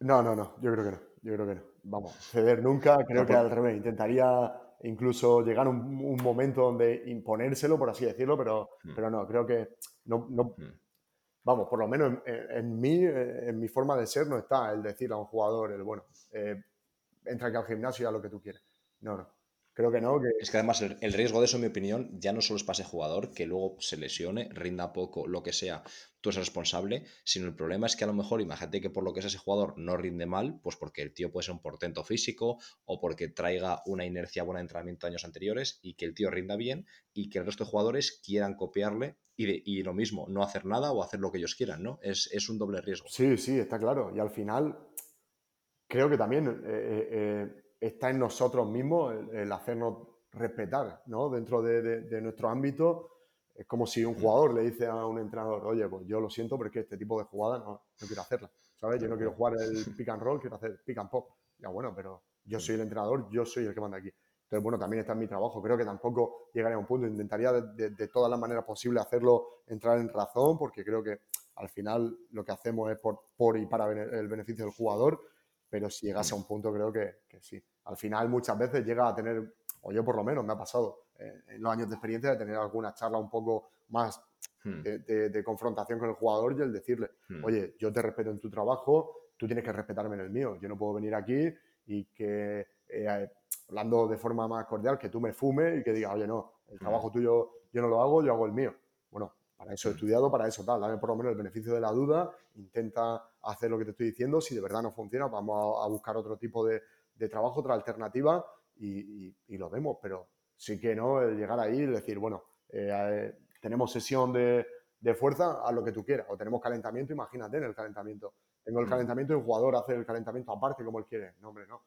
No, no, no, yo creo que no. Yo creo que no. Vamos, ceder nunca, creo que al revés. Intentaría incluso llegar a un, un, momento donde imponérselo, por así decirlo, pero, mm. pero no, creo que no, no, mm vamos, por lo menos en, mí, eh, en mi forma de ser, no está el decir a un jugador, el bueno, eh, entra aquí al gimnasio y a lo que tú quieres. No, no. Creo que no. Es que además el, riesgo de eso, en mi opinión, ya no solo es para ese jugador, que luego se lesione, rinda poco, lo que sea, tú eres responsable, sino el problema es que a lo mejor, imagínate que por lo que es ese jugador no rinde mal, pues porque el tío puede ser un portento físico o porque traiga una inercia buena de entrenamiento de años anteriores y que el tío rinda bien y que el resto de jugadores quieran copiarle y, lo mismo, no hacer nada o hacer lo que ellos quieran, ¿no? Es, es un doble riesgo. Sí, sí, está claro. Y al final, creo que también eh, eh, eh, está en nosotros mismos el, hacernos respetar, ¿no? Dentro de, nuestro ámbito, es como si un mm. jugador le dice a un entrenador, oye, pues yo lo siento, pero es que este tipo de jugada no, no quiero hacerla, ¿sabes? Yo no quiero jugar el [laughs] pick and roll, quiero hacer pick and pop. Ya bueno, pero yo soy el entrenador, yo soy el que manda aquí. Entonces, bueno, también está en mi trabajo. Creo que tampoco llegaría a un punto. Intentaría de, todas las maneras posibles hacerlo entrar en razón, porque creo que al final lo que hacemos es por, por y para el beneficio del jugador. Pero si llegase a un punto, creo que, que sí. Al final, muchas veces llega a tener, o yo por lo menos me ha pasado eh, en los años de experiencia, de tener alguna charla un poco más hmm. de, confrontación con el jugador y el decirle, hmm. oye, yo te respeto en tu trabajo, tú tienes que respetarme en el mío. Yo no puedo venir aquí y que eh, hablando de forma más cordial, que tú me fumes y que digas, oye, no, el trabajo tuyo yo no lo hago, yo hago el mío. Bueno, para eso he estudiado, para eso tal, dame por lo menos el beneficio de la duda, intenta hacer lo que te estoy diciendo, si de verdad no funciona, vamos a, buscar otro tipo de, trabajo, otra alternativa y, lo vemos, pero sí que no, el llegar ahí y decir, bueno, eh, tenemos sesión de, de, fuerza, a lo que tú quieras, o tenemos calentamiento, imagínate en el calentamiento. Tengo el calentamiento y un jugador hace el calentamiento aparte como él quiere. No, hombre, no.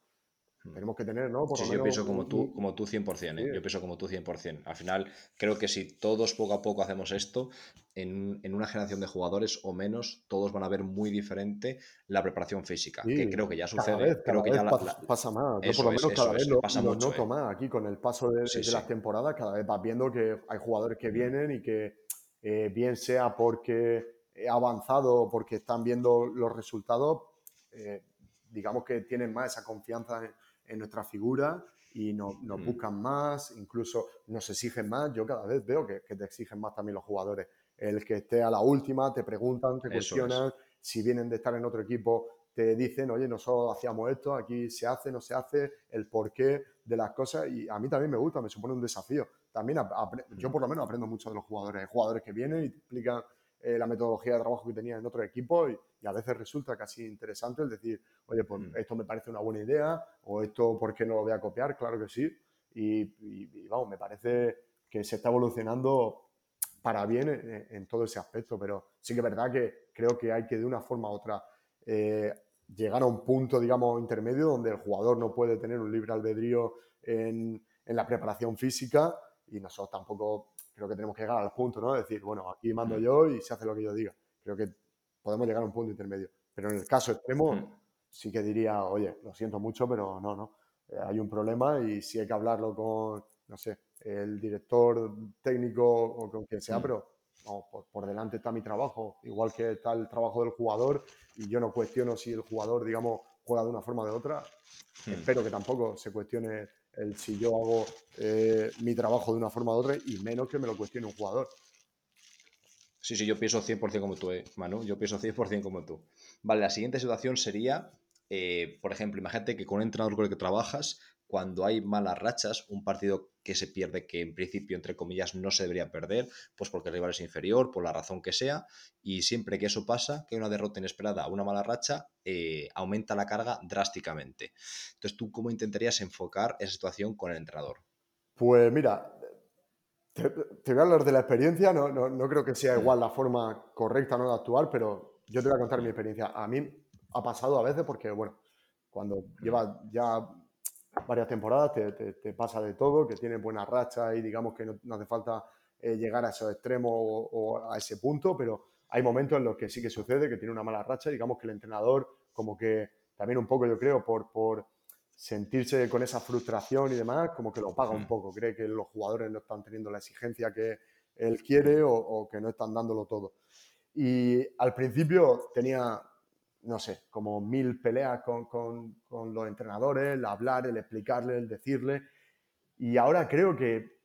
Mm. Tenemos que tener, ¿no? sí, yo pienso como tú, como tú 100%, ¿eh? yo pienso como tú 100%. Al final, creo que si todos poco a poco hacemos esto, en, en, una generación de jugadores o menos, todos van a ver muy diferente la preparación física, que creo que ya sucede. creo que ya pasa, más. Yo por lo menos cada vez lo, pasa mucho, noto ¿eh? más. Aquí con el paso de, las temporadas, cada vez vas viendo que hay jugadores que vienen y que eh, bien sea porque he avanzado o porque están viendo los resultados, digamos que tienen más esa confianza en en nuestra figura y nos, buscan más, incluso nos exigen más. Yo cada vez veo que, te exigen más también los jugadores. El que esté a la última, te preguntan, te cuestionan, si vienen de estar en otro equipo, te dicen, oye, nosotros hacíamos esto, aquí se hace, no se hace, el porqué de las cosas y a mí también me gusta, me supone un desafío. También yo por lo menos aprendo mucho de los jugadores. Hay jugadores que vienen y te explican eh, la metodología de trabajo que tenía en otro equipo y, a veces resulta casi interesante el decir, oye, pues mm. esto me parece una buena idea o esto, ¿por qué no lo voy a copiar? Claro que sí. y, vamos, me parece que se está evolucionando para bien en, todo ese aspecto, pero sí que es verdad que creo que hay que de una forma u otra eh, llegar a un punto, digamos, intermedio donde el jugador no puede tener un libre albedrío en, en la preparación física y nosotros tampoco creo que tenemos que llegar al punto, ¿no? De decir, bueno, aquí mando mm. yo y se hace lo que yo diga. Creo que podemos llegar a un punto intermedio. Pero en el caso extremo, mm. sí que diría, oye, lo siento mucho, pero no, no. Eh, hay un problema y sí hay que hablarlo con, no sé, el director técnico o con quien sea, mm. pero por, delante está mi trabajo, igual que está el trabajo del jugador y yo no cuestiono si el jugador, digamos, juega de una forma o de otra. Espero que tampoco se cuestione el si yo hago eh, mi trabajo de una forma u otra y menos que me lo cuestione un jugador. Sí, sí, yo pienso 100% como tú, eh, Manu. Yo pienso 100% como tú. Vale, la siguiente situación sería, eh, por ejemplo, imagínate que con un entrenador con el que trabajas, cuando hay malas rachas, un partido que se pierde, que en principio, entre comillas, no se debería perder, pues porque el rival es inferior, por la razón que sea, y siempre que eso pasa, que hay una derrota inesperada, una mala racha, eh, aumenta la carga drásticamente. Entonces, ¿tú cómo intentarías enfocar esa situación con el entrenador? Pues mira, te, voy a hablar de la experiencia, no, no, creo que sea igual la forma correcta ¿no? de actuar, pero yo te voy a contar mi experiencia. A mí ha pasado a veces porque, bueno, cuando llevas ya varias temporadas, te, pasa de todo, que tienes buena racha y digamos que no, hace falta eh, llegar a esos extremos o, a ese punto, pero hay momentos en los que sí que sucede, que tiene una mala racha, digamos que el entrenador como que también un poco yo creo por, por sentirse con esa frustración y demás, como que lo paga un poco, cree que los jugadores no están teniendo la exigencia que él quiere o, o que no están dándolo todo. Y al principio tenía no sé, como mil peleas con, los entrenadores, el hablar, el explicarle, el decirle. Y ahora creo que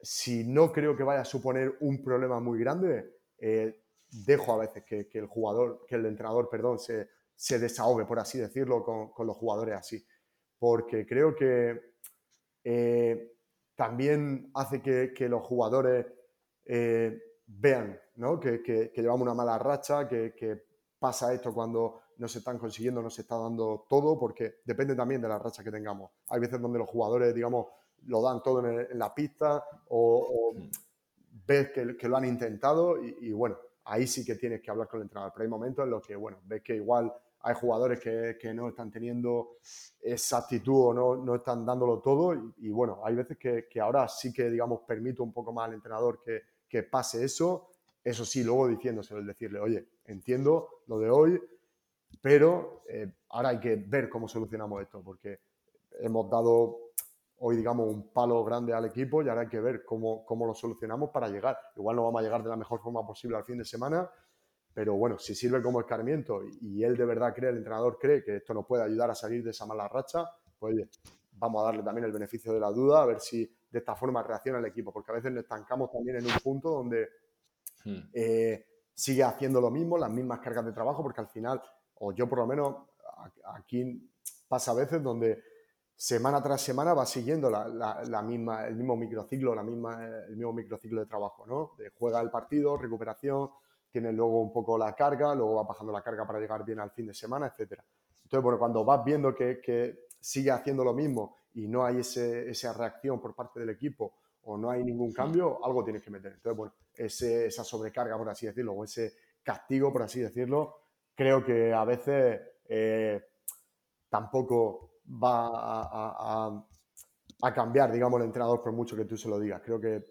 si no creo que vaya a suponer un problema muy grande, eh, dejo a veces que, el jugador, que el entrenador, perdón, se, desahogue, por así decirlo, con, los jugadores así. Porque creo que eh, también hace que, los jugadores eh, vean que, llevamos una mala racha, que pasa esto cuando no se están consiguiendo, no se está dando todo, porque depende también de la racha que tengamos. Hay veces donde los jugadores, digamos, lo dan todo en, la pista o, ves que, lo han intentado y, bueno, ahí sí que tienes que hablar con el entrenador. Pero hay momentos en los que, bueno, ves que igual hay jugadores que, no están teniendo esa actitud o no, no están dándolo todo y, bueno, hay veces que, ahora sí que, digamos, permito un poco más al entrenador que, que pase eso eso sí, luego diciéndoselo, el decirle, oye, entiendo lo de hoy, pero eh, ahora hay que ver cómo solucionamos esto, porque hemos dado hoy, digamos, un palo grande al equipo y ahora hay que ver cómo, cómo lo solucionamos para llegar. Igual no vamos a llegar de la mejor forma posible al fin de semana, pero bueno, si sirve como escarmiento y él de verdad cree, el entrenador cree que esto nos puede ayudar a salir de esa mala racha, pues oye, vamos a darle también el beneficio de la duda, a ver si de esta forma reacciona el equipo, porque a veces nos estancamos también en un punto donde Hmm. Eh, sigue haciendo lo mismo, las mismas cargas de trabajo, porque al final, o yo por lo menos, aquí pasa a veces donde semana tras semana va siguiendo la, misma, el mismo microciclo, la misma, el mismo microciclo de trabajo, ¿no? juega el partido, recuperación, tiene luego un poco la carga, luego va bajando la carga para llegar bien al fin de semana, etcétera. Entonces, bueno, cuando vas viendo que, sigue haciendo lo mismo y no hay esa reacción por parte del equipo o no hay ningún cambio, algo tienes que meter. Entonces, bueno, esa sobrecarga, por así decirlo, o ese castigo, por así decirlo, creo que a veces eh, tampoco va a, cambiar, digamos, el entrenador por mucho que tú se lo digas. Creo que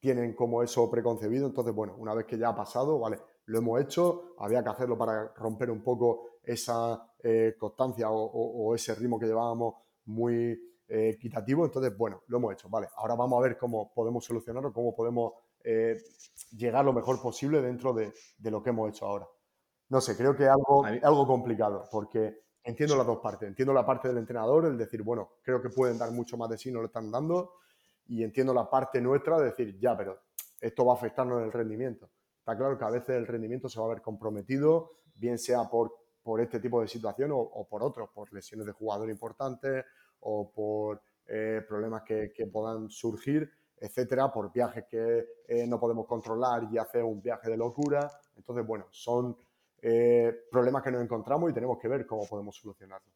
tienen como eso preconcebido. Entonces, bueno, una vez que ya ha pasado, vale, lo hemos hecho, había que hacerlo para romper un poco esa eh, constancia o, ese ritmo que llevábamos muy eh, equitativo. Entonces, bueno, lo hemos hecho. Vale, ahora vamos a ver cómo podemos solucionarlo, cómo podemos eh, llegar lo mejor posible dentro de, lo que hemos hecho ahora. No sé, creo que es algo, algo complicado porque entiendo las dos partes. Entiendo la parte del entrenador, el decir, bueno, creo que pueden dar mucho más de sí, no lo están dando. Y entiendo la parte nuestra de decir, ya, pero esto va a afectarnos en el rendimiento. Está claro que a veces el rendimiento se va a ver comprometido, bien sea por, por este tipo de situación o, por otros, por lesiones de jugador importantes o por eh, problemas que, puedan surgir, etcétera, por viajes que eh, no podemos controlar y hacer un viaje de locura. Entonces, bueno, son eh, problemas que nos encontramos y tenemos que ver cómo podemos solucionarlos.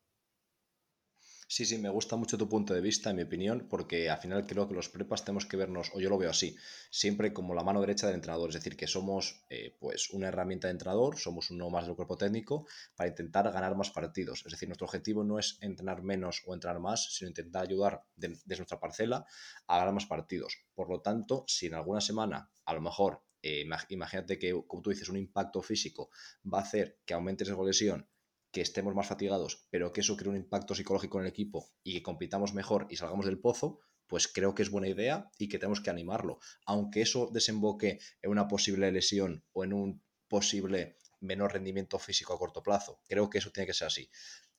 Sí, sí, me gusta mucho tu punto de vista, en mi opinión, porque al final creo que los prepas tenemos que vernos, o yo lo veo así, siempre como la mano derecha del entrenador, es decir, que somos eh, pues una herramienta de entrenador, somos uno más del cuerpo técnico para intentar ganar más partidos. Es decir, nuestro objetivo no es entrenar menos o entrenar más, sino intentar ayudar desde nuestra parcela a ganar más partidos. Por lo tanto, si en alguna semana, a lo mejor, eh, imagínate que, como tú dices, un impacto físico va a hacer que aumente esa lesión que estemos más fatigados, pero que eso cree un impacto psicológico en el equipo y que compitamos mejor y salgamos del pozo, pues creo que es buena idea y que tenemos que animarlo. Aunque eso desemboque en una posible lesión o en un posible menor rendimiento físico a corto plazo, creo que eso tiene que ser así.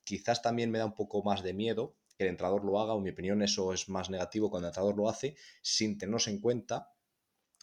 Quizás también me da un poco más de miedo que el entrenador lo haga, o en mi opinión eso es más negativo cuando el entrenador lo hace sin tenernos en cuenta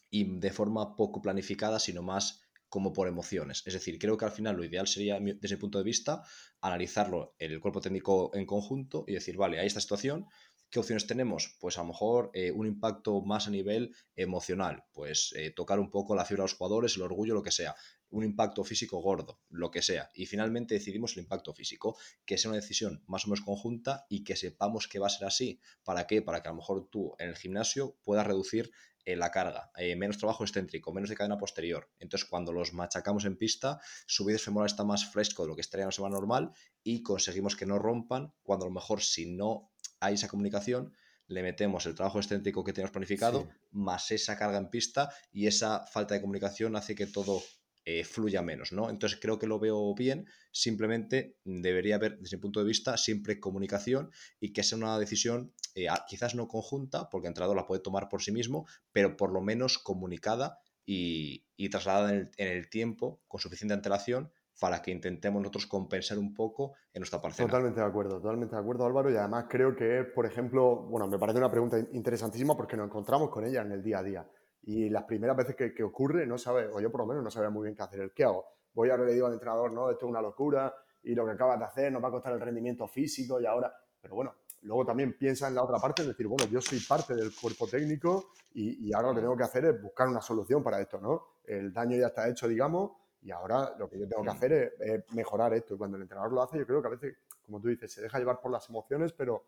y de forma poco planificada, sino más como por emociones. Es decir, creo que al final lo ideal sería, desde ese punto de vista, analizarlo el cuerpo técnico en conjunto y decir, vale, hay esta situación, ¿qué opciones tenemos? Pues a lo mejor eh, un impacto más a nivel emocional, pues eh, tocar un poco la fibra de los jugadores, el orgullo, lo que sea. Un impacto físico gordo, lo que sea. Y finalmente decidimos el impacto físico, que sea una decisión más o menos conjunta y que sepamos que va a ser así. ¿Para qué? Para que a lo mejor tú en el gimnasio puedas reducir la carga, eh, menos trabajo excéntrico, menos de cadena posterior. Entonces, cuando los machacamos en pista, su bíceps femoral está más fresco de lo que estaría en una semana normal y conseguimos que no rompan, cuando a lo mejor si no hay esa comunicación, le metemos el trabajo excéntrico que tenemos planificado, más esa carga en pista y esa falta de comunicación hace que todo eh, fluya menos, ¿no? Entonces creo que lo veo bien, simplemente debería haber, desde mi punto de vista, siempre comunicación y que sea una decisión eh, quizás no conjunta, porque el entrenador la puede tomar por sí mismo, pero por lo menos comunicada y, trasladada en el, tiempo con suficiente antelación para que intentemos nosotros compensar un poco en nuestra parcela. Totalmente de acuerdo, totalmente de acuerdo Álvaro y además creo que, por ejemplo, bueno, me parece una pregunta interesantísima porque nos encontramos con ella en el día a día. Y las primeras veces que, ocurre, no sabe, o yo por lo menos no sabía muy bien qué hacer. ¿Qué hago? Voy ahora le digo al entrenador, no, esto es una locura y lo que acabas de hacer nos va a costar el rendimiento físico y ahora. Pero bueno, luego también piensa en la otra parte, es decir, bueno, yo soy parte del cuerpo técnico y, ahora lo que tengo que hacer es buscar una solución para esto, ¿no? El daño ya está hecho, digamos, y ahora lo que yo tengo que hacer es, mejorar esto. Y cuando el entrenador lo hace, yo creo que a veces, como tú dices, se deja llevar por las emociones, pero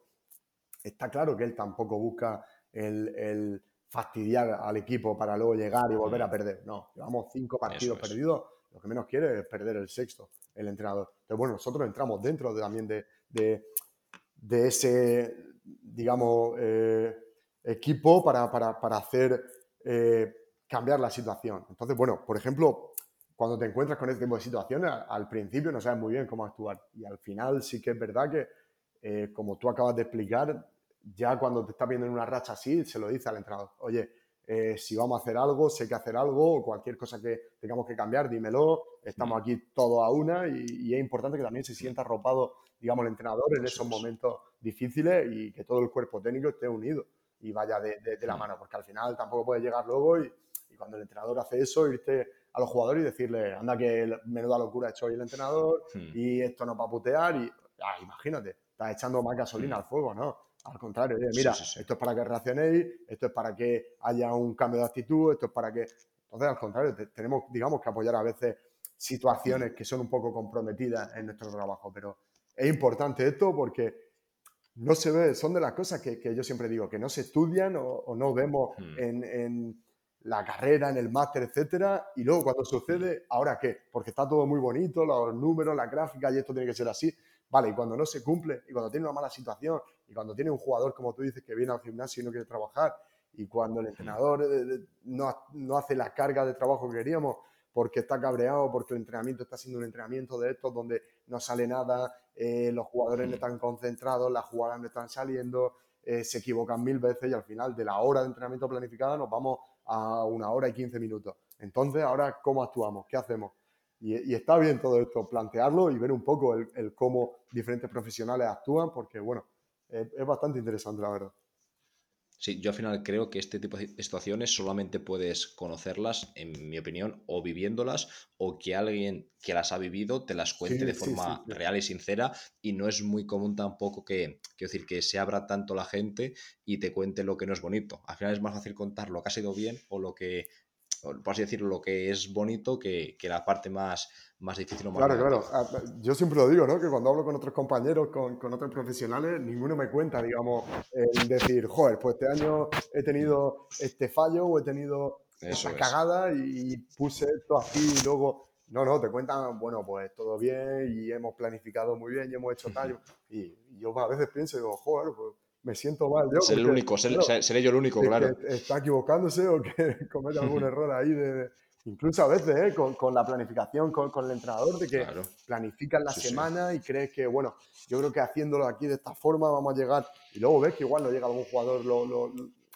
está claro que él tampoco busca el fastidiar al equipo para luego llegar y volver a perder. No, llevamos cinco partidos perdidos, lo que menos quiere es perder el sexto, el entrenador. Pero bueno, nosotros entramos dentro también de, de, ese, digamos, eh, equipo para, hacer eh, cambiar la situación. Entonces, bueno, por ejemplo, cuando te encuentras con este tipo de situaciones, al principio no sabes muy bien cómo actuar. Y al final sí que es verdad que, eh, como tú acabas de explicar, ya cuando te estás viendo en una racha así, se lo dice al entrenador, oye, eh, si vamos a hacer algo, sé que hacer algo, o cualquier cosa que tengamos que cambiar, dímelo, estamos aquí todos a una y, es importante que también se sienta arropado, digamos, el entrenador en esos momentos difíciles y que todo el cuerpo técnico esté unido y vaya de, la mano, porque al final tampoco puede llegar luego y, cuando el entrenador hace eso, irte a los jugadores y decirle, anda que menuda locura ha hecho hoy el entrenador y esto no va a putear y, ah, imagínate, estás echando más gasolina al fuego, ¿no? Al contrario, mira, esto es para que reaccionéis, esto es para que haya un cambio de actitud, esto es para que... Entonces, al contrario, tenemos, digamos, que apoyar a veces situaciones que son un poco comprometidas en nuestro trabajo, pero es importante esto porque no se ve, son de las cosas que, yo siempre digo, que no se estudian o, no vemos hmm. en, la carrera, en el máster, etcétera, y luego cuando sucede, ¿ahora qué? Porque está todo muy bonito, los números, la gráfica, y esto tiene que ser así. Vale, y cuando no se cumple, y cuando tiene una mala situación, y cuando tiene un jugador, como tú dices, que viene al gimnasio y no quiere trabajar, y cuando el entrenador eh, no, hace la carga de trabajo que queríamos porque está cabreado, porque el entrenamiento está siendo un entrenamiento de estos donde no sale nada, eh, los jugadores no están concentrados, las jugadas no están saliendo, eh, se equivocan mil veces y al final de la hora de entrenamiento planificada nos vamos a una hora y quince minutos. Entonces, ahora, ¿cómo actuamos? ¿Qué hacemos? Y, está bien todo esto, plantearlo y ver un poco el cómo diferentes profesionales actúan, porque, bueno, es, bastante interesante, la verdad. Sí, yo al final creo que este tipo de situaciones solamente puedes conocerlas, en mi opinión, o viviéndolas, o que alguien que las ha vivido te las cuente de forma real y sincera. Y no es muy común tampoco que, quiero decir, que se abra tanto la gente y te cuente lo que no es bonito. Al final es más fácil contar lo que ha sido bien o lo que por así decirlo, lo que es bonito que, la parte más, más difícil o más Claro, claro. Ah, yo siempre lo digo, ¿no? Que cuando hablo con otros compañeros, con, con otros profesionales, ninguno me cuenta, digamos, el decir, joder, pues este año he tenido este fallo o he tenido esta cagada y, puse esto así y luego... No, no, te cuentan, bueno, pues todo bien y hemos planificado muy bien y hemos hecho tal. Y, yo a veces pienso, digo, joder, pues me siento mal. Yo, seré el único, seré, yo el único, claro. está equivocándose o que [laughs] comete algún error ahí de, incluso a veces ¿eh? con, con, la planificación con, con, el entrenador, de que claro. planificas la semana y crees que, bueno, yo creo que haciéndolo aquí de esta forma vamos a llegar, y luego ves que igual no llega algún jugador lo, lo,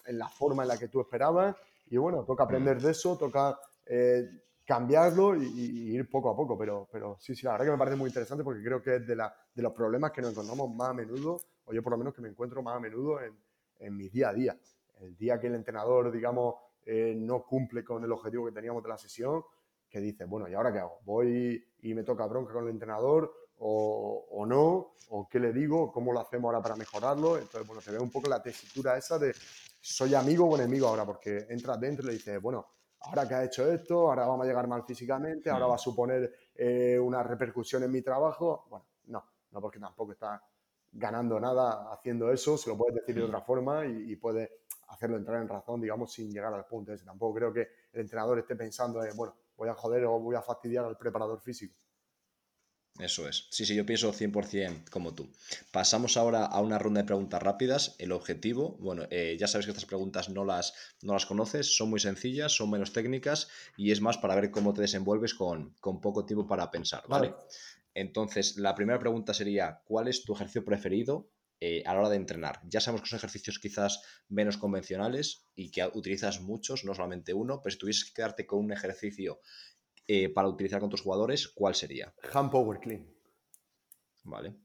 en la forma en la que tú esperabas, y bueno, toca aprender de eso, toca eh, cambiarlo y, y, ir poco a poco, pero, pero sí, sí, la verdad que me parece muy interesante porque creo que es de, la, de los problemas que nos encontramos más a menudo o yo por lo menos que me encuentro más a menudo en, en mi día a día. El día que el entrenador, digamos, eh, no cumple con el objetivo que teníamos de la sesión, que dice, bueno, ¿y ahora qué hago? ¿Voy y me toca bronca con el entrenador o, o no? ¿O qué le digo? ¿Cómo lo hacemos ahora para mejorarlo? Entonces, bueno, se ve un poco la tesitura esa de soy amigo o enemigo ahora, porque entras dentro y le dices, bueno, ahora que ha hecho esto, ahora vamos a llegar mal físicamente, ahora mm. va a suponer eh, una repercusión en mi trabajo. Bueno, no, no porque tampoco está ganando nada haciendo eso, se lo puedes decir de otra forma y, puede hacerlo entrar en razón, digamos, sin llegar al punto ese. Tampoco creo que el entrenador esté pensando en, bueno, voy a joder o voy a fastidiar al preparador físico. Eso es. Sí, sí, yo pienso 100% como tú. Pasamos ahora a una ronda de preguntas rápidas. El objetivo, bueno, eh, ya sabes que estas preguntas no las, no las conoces, son muy sencillas, son menos técnicas y es más para ver cómo te desenvuelves con, con poco tiempo para pensar, ¿vale? Entonces, la primera pregunta sería, ¿cuál es tu ejercicio preferido eh, a la hora de entrenar? Ya sabemos que son ejercicios quizás menos convencionales y que utilizas muchos, no solamente uno, pero si tuvieses que quedarte con un ejercicio eh, para utilizar con tus jugadores, ¿cuál sería? Hand Power Clean. Vale.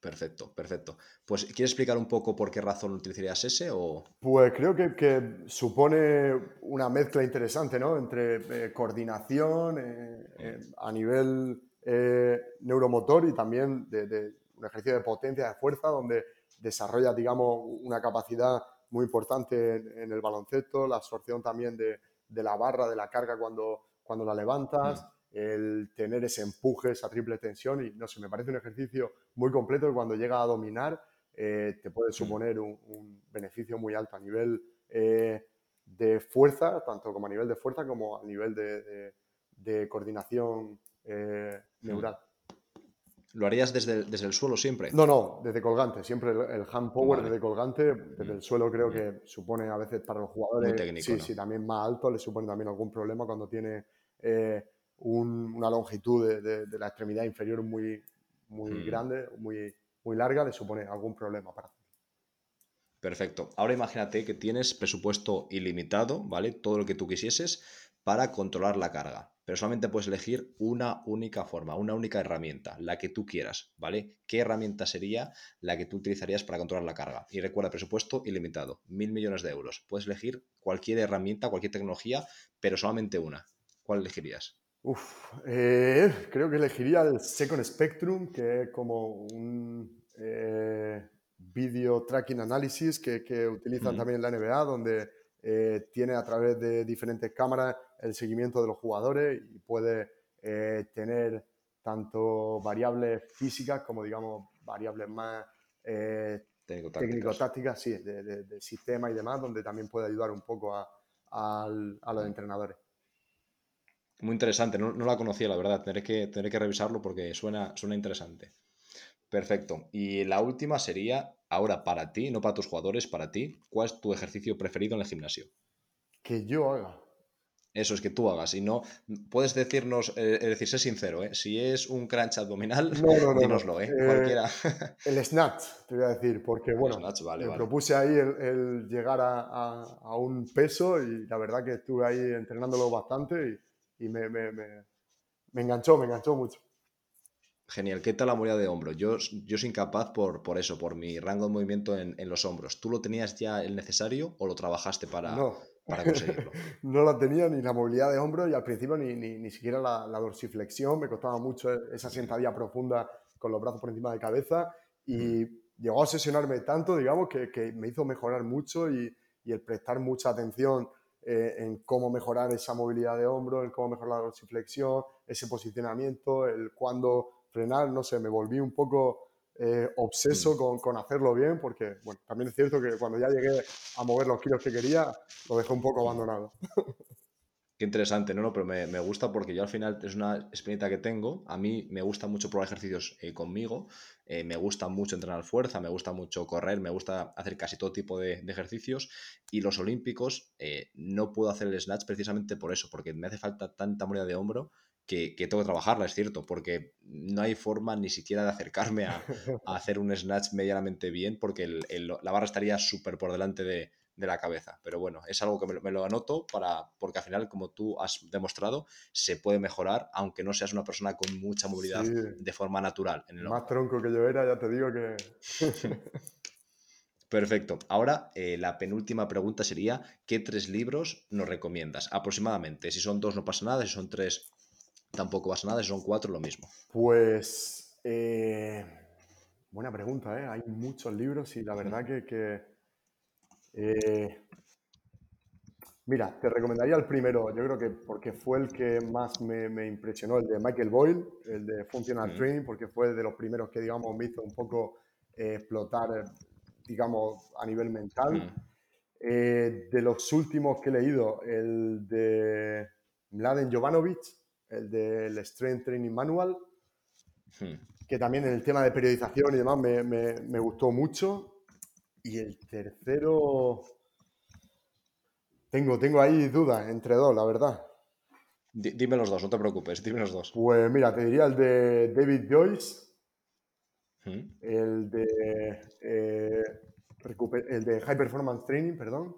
Perfecto, perfecto. Pues, ¿quieres explicar un poco por qué razón utilizarías ese? O... Pues creo que, supone una mezcla interesante, ¿no? Entre eh, coordinación a nivel eh, neuromotor y también de, un ejercicio de potencia, de fuerza, donde desarrolla, digamos, una capacidad muy importante en, el baloncesto, la absorción también de, la barra, de la carga cuando, cuando la levantas, mm. el tener ese empuje, esa triple tensión y no sé, me parece un ejercicio muy completo que cuando llega a dominar eh, te puede mm. suponer un, beneficio muy alto a nivel eh, de fuerza, tanto como a nivel de fuerza como a nivel de coordinación eh, neural. ¿Lo harías desde, desde, el suelo siempre? No, no, desde colgante. Siempre el, hand power desde colgante, desde el suelo creo que supone a veces para los jugadores, sí, sí, también más alto, le supone también algún problema cuando tiene eh, una longitud de, la extremidad inferior muy, muy mm. grande, muy, muy larga, le supone algún problema para Perfecto. Ahora imagínate que tienes presupuesto ilimitado, ¿vale? Todo lo que tú quisieses para controlar la carga pero solamente puedes elegir una única forma, una única herramienta, la que tú quieras, ¿vale? ¿Qué herramienta sería la que tú utilizarías para controlar la carga? Y recuerda, presupuesto ilimitado, mil millones de euros. Puedes elegir cualquier herramienta, cualquier tecnología, pero solamente una. ¿Cuál elegirías? Uf, eh, creo que elegiría el Second Spectrum, que es como un eh, video tracking analysis que, utilizan también en la NBA, donde eh, tiene a través de diferentes cámaras el seguimiento de los jugadores y puede eh, tener tanto variables físicas como, digamos, variables más eh, técnico-tácticas, sí, de, sistema y demás, donde también puede ayudar un poco a, los entrenadores. Muy interesante, no, la conocía, la verdad. Tendré que, que revisarlo porque suena, suena interesante. Perfecto. Y la última sería, ahora para ti, no para tus jugadores, para ti, ¿cuál es tu ejercicio preferido en el gimnasio? Que yo haga. Eso es que tú hagas. Y no puedes decirnos, eh, es decir, sé sincero, ¿eh? si es un crunch abdominal, no, dínoslo, ¿eh? ¿eh? Cualquiera. el snatch, te voy a decir, porque bueno, me propuse ahí el, llegar a, un peso y la verdad que estuve ahí entrenándolo bastante y, me, enganchó, me enganchó mucho. Genial, ¿qué tal la movilidad de hombro? Yo, yo soy incapaz por, por eso, por mi rango de movimiento en, en, los hombros. ¿Tú lo tenías ya el necesario o lo trabajaste para.? No, para conseguirlo. [laughs] no la tenía ni la movilidad de hombro y al principio ni, ni, ni siquiera la, la, dorsiflexión. Me costaba mucho esa sentadilla profunda con los brazos por encima de cabeza y llegó a obsesionarme tanto, digamos, que, que me hizo mejorar mucho y, y, el prestar mucha atención eh, en cómo mejorar esa movilidad de hombro, en cómo mejorar la dorsiflexión, ese posicionamiento, el cuándo frenar, no sé, me volví un poco eh, obseso mm. con, hacerlo bien, porque, bueno, también es cierto que cuando ya llegué a mover los kilos que quería, lo dejé un poco abandonado. Qué interesante, ¿no? no pero me, gusta porque yo al final es una experiencia que tengo. A mí me gusta mucho probar ejercicios eh, conmigo, eh, me gusta mucho entrenar fuerza, me gusta mucho correr, me gusta hacer casi todo tipo de, ejercicios. Y los olímpicos eh, no puedo hacer el snatch precisamente por eso, porque me hace falta tanta movilidad de hombro que, tengo que trabajarla, es cierto, porque no hay forma ni siquiera de acercarme a, [laughs] hacer un snatch medianamente bien, porque la barra estaría súper por delante de, de la cabeza. Pero bueno, es algo que me, lo anoto para, porque al final, como tú has demostrado, se puede mejorar, aunque no seas una persona con mucha movilidad de forma natural. En el Más tronco que yo era, ya te digo que... [laughs] Perfecto. Ahora, eh, la penúltima pregunta sería, ¿qué tres libros nos recomiendas? Aproximadamente. Si son dos, no pasa nada. Si son tres, tampoco pasa nada. Si son cuatro, lo mismo. Pues... Eh, buena pregunta, ¿eh? Hay muchos libros y la verdad que eh, mira, te recomendaría el primero, yo creo que porque fue el que más me, impresionó, el de Michael Boyle, el de Functional Training, porque fue de los primeros que, digamos, me hizo un poco eh, explotar, digamos, a nivel mental. Eh, de los últimos que he leído, el de Mladen Jovanovic, el del Strength Training Manual, que también en el tema de periodización y demás me, me gustó mucho. Y el tercero. Tengo, tengo ahí dudas entre dos, la verdad. Dime los dos, no te preocupes, dime los dos. Pues mira, te diría el de David Joyce, ¿Mm? el de eh, el de High Performance Training, perdón.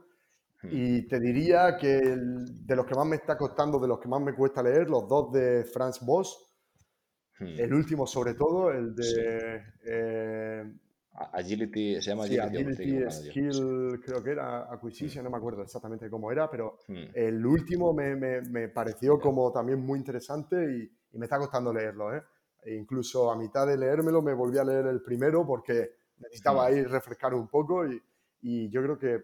Y te diría que de los que más me está costando, de los que más me cuesta leer, los dos de Franz. ¿Mm? El último, sobre todo, el de eh, Agility, se llama Agility. Skill, creo que era Acquisition, no me acuerdo exactamente cómo era, pero hmm. el último me, me, me pareció como también muy interesante y, y, me está costando leerlo. ¿eh? E incluso a mitad de leérmelo me volví a leer el primero porque necesitaba ahí refrescar un poco y, y, yo creo que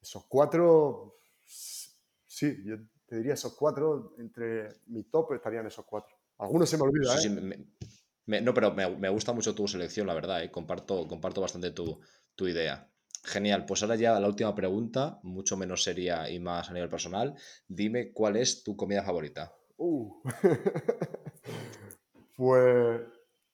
esos cuatro, sí, yo te diría esos cuatro, entre mi top estarían esos cuatro. Algunos se me olvidan. ¿eh? no, pero me, gusta mucho tu selección, la verdad, ¿eh? comparto, comparto bastante tu, idea. Genial, pues ahora ya la última pregunta, mucho menos seria y más a nivel personal. Dime cuál es tu comida favorita. Uh. [laughs] pues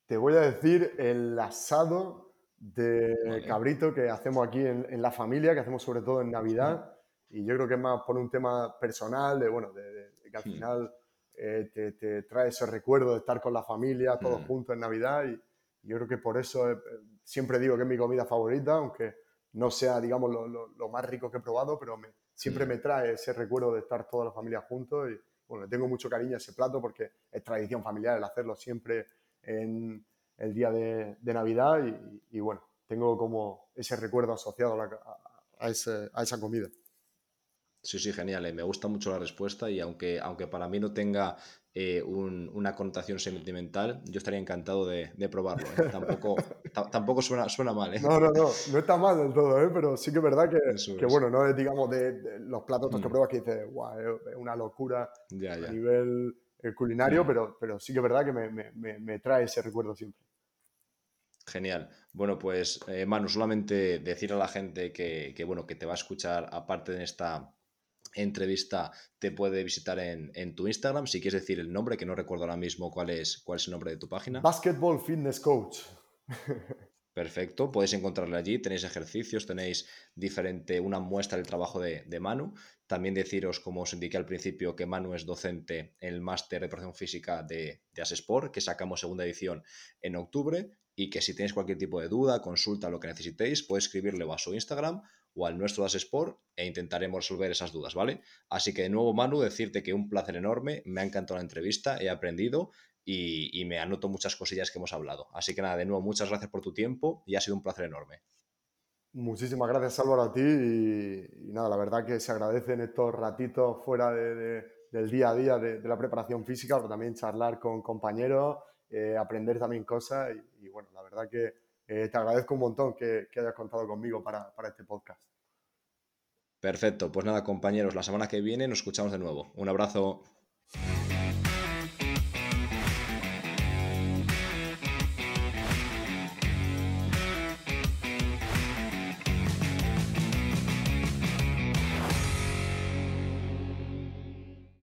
te voy a decir el asado de cabrito que hacemos aquí en, la familia, que hacemos sobre todo en Navidad. Y yo creo que es más por un tema personal, de bueno, de que al final eh, te, trae ese recuerdo de estar con la familia, todos mm. juntos en Navidad y yo creo que por eso eh, siempre digo que es mi comida favorita, aunque no sea, digamos, lo, más rico que he probado, pero siempre mm. me trae ese recuerdo de estar toda la familia juntos y bueno, tengo mucho cariño a ese plato porque es tradición familiar el hacerlo siempre en el día de, Navidad y, bueno, tengo como ese recuerdo asociado a esa comida. Sí, sí, genial. Eh, me gusta mucho la respuesta y aunque, aunque para mí no tenga eh, una connotación sentimental, yo estaría encantado de, probarlo. ¿eh? Tampoco, [laughs] tampoco suena, suena mal. No, no, no, no está mal del todo, pero sí que es verdad que, bueno, no es, digamos, de, los platos que mm. pruebas que dices, guau, es una locura a nivel culinario, mm. pero, pero sí que es verdad que me, trae ese recuerdo siempre. Genial. Bueno, pues Manu, solamente decir a la gente que, que, bueno, que te va a escuchar aparte de esta entrevista te puede visitar en, tu Instagram. Si quieres decir el nombre, que no recuerdo ahora mismo cuál es, cuál es el nombre de tu página. Basketball Fitness Coach. [laughs] Perfecto, podéis encontrarle allí, tenéis ejercicios, tenéis diferente, una muestra del trabajo de, Manu. También deciros, como os indiqué al principio, que Manu es docente en el máster de preparación física de, de Asesport, que sacamos segunda edición en octubre, y que si tenéis cualquier tipo de duda, consulta, lo que necesitéis, podéis escribirle a su Instagram o al nuestro Das Sport e intentaremos resolver esas dudas, ¿vale? Así que de nuevo, Manu, decirte que un placer enorme, me ha encantado la entrevista, he aprendido y, me anoto muchas cosillas que hemos hablado. Así que nada, de nuevo, muchas gracias por tu tiempo y ha sido un placer enorme. Muchísimas gracias, Álvaro, a ti. Y, nada, la verdad que se agradecen estos ratitos fuera del día a día de, la preparación física, pero también charlar con compañeros, eh, aprender también cosas. Y, bueno, la verdad que eh, te agradezco un montón que, hayas contado conmigo para este podcast. Perfecto, pues nada compañeros, la semana que viene nos escuchamos de nuevo. Un abrazo.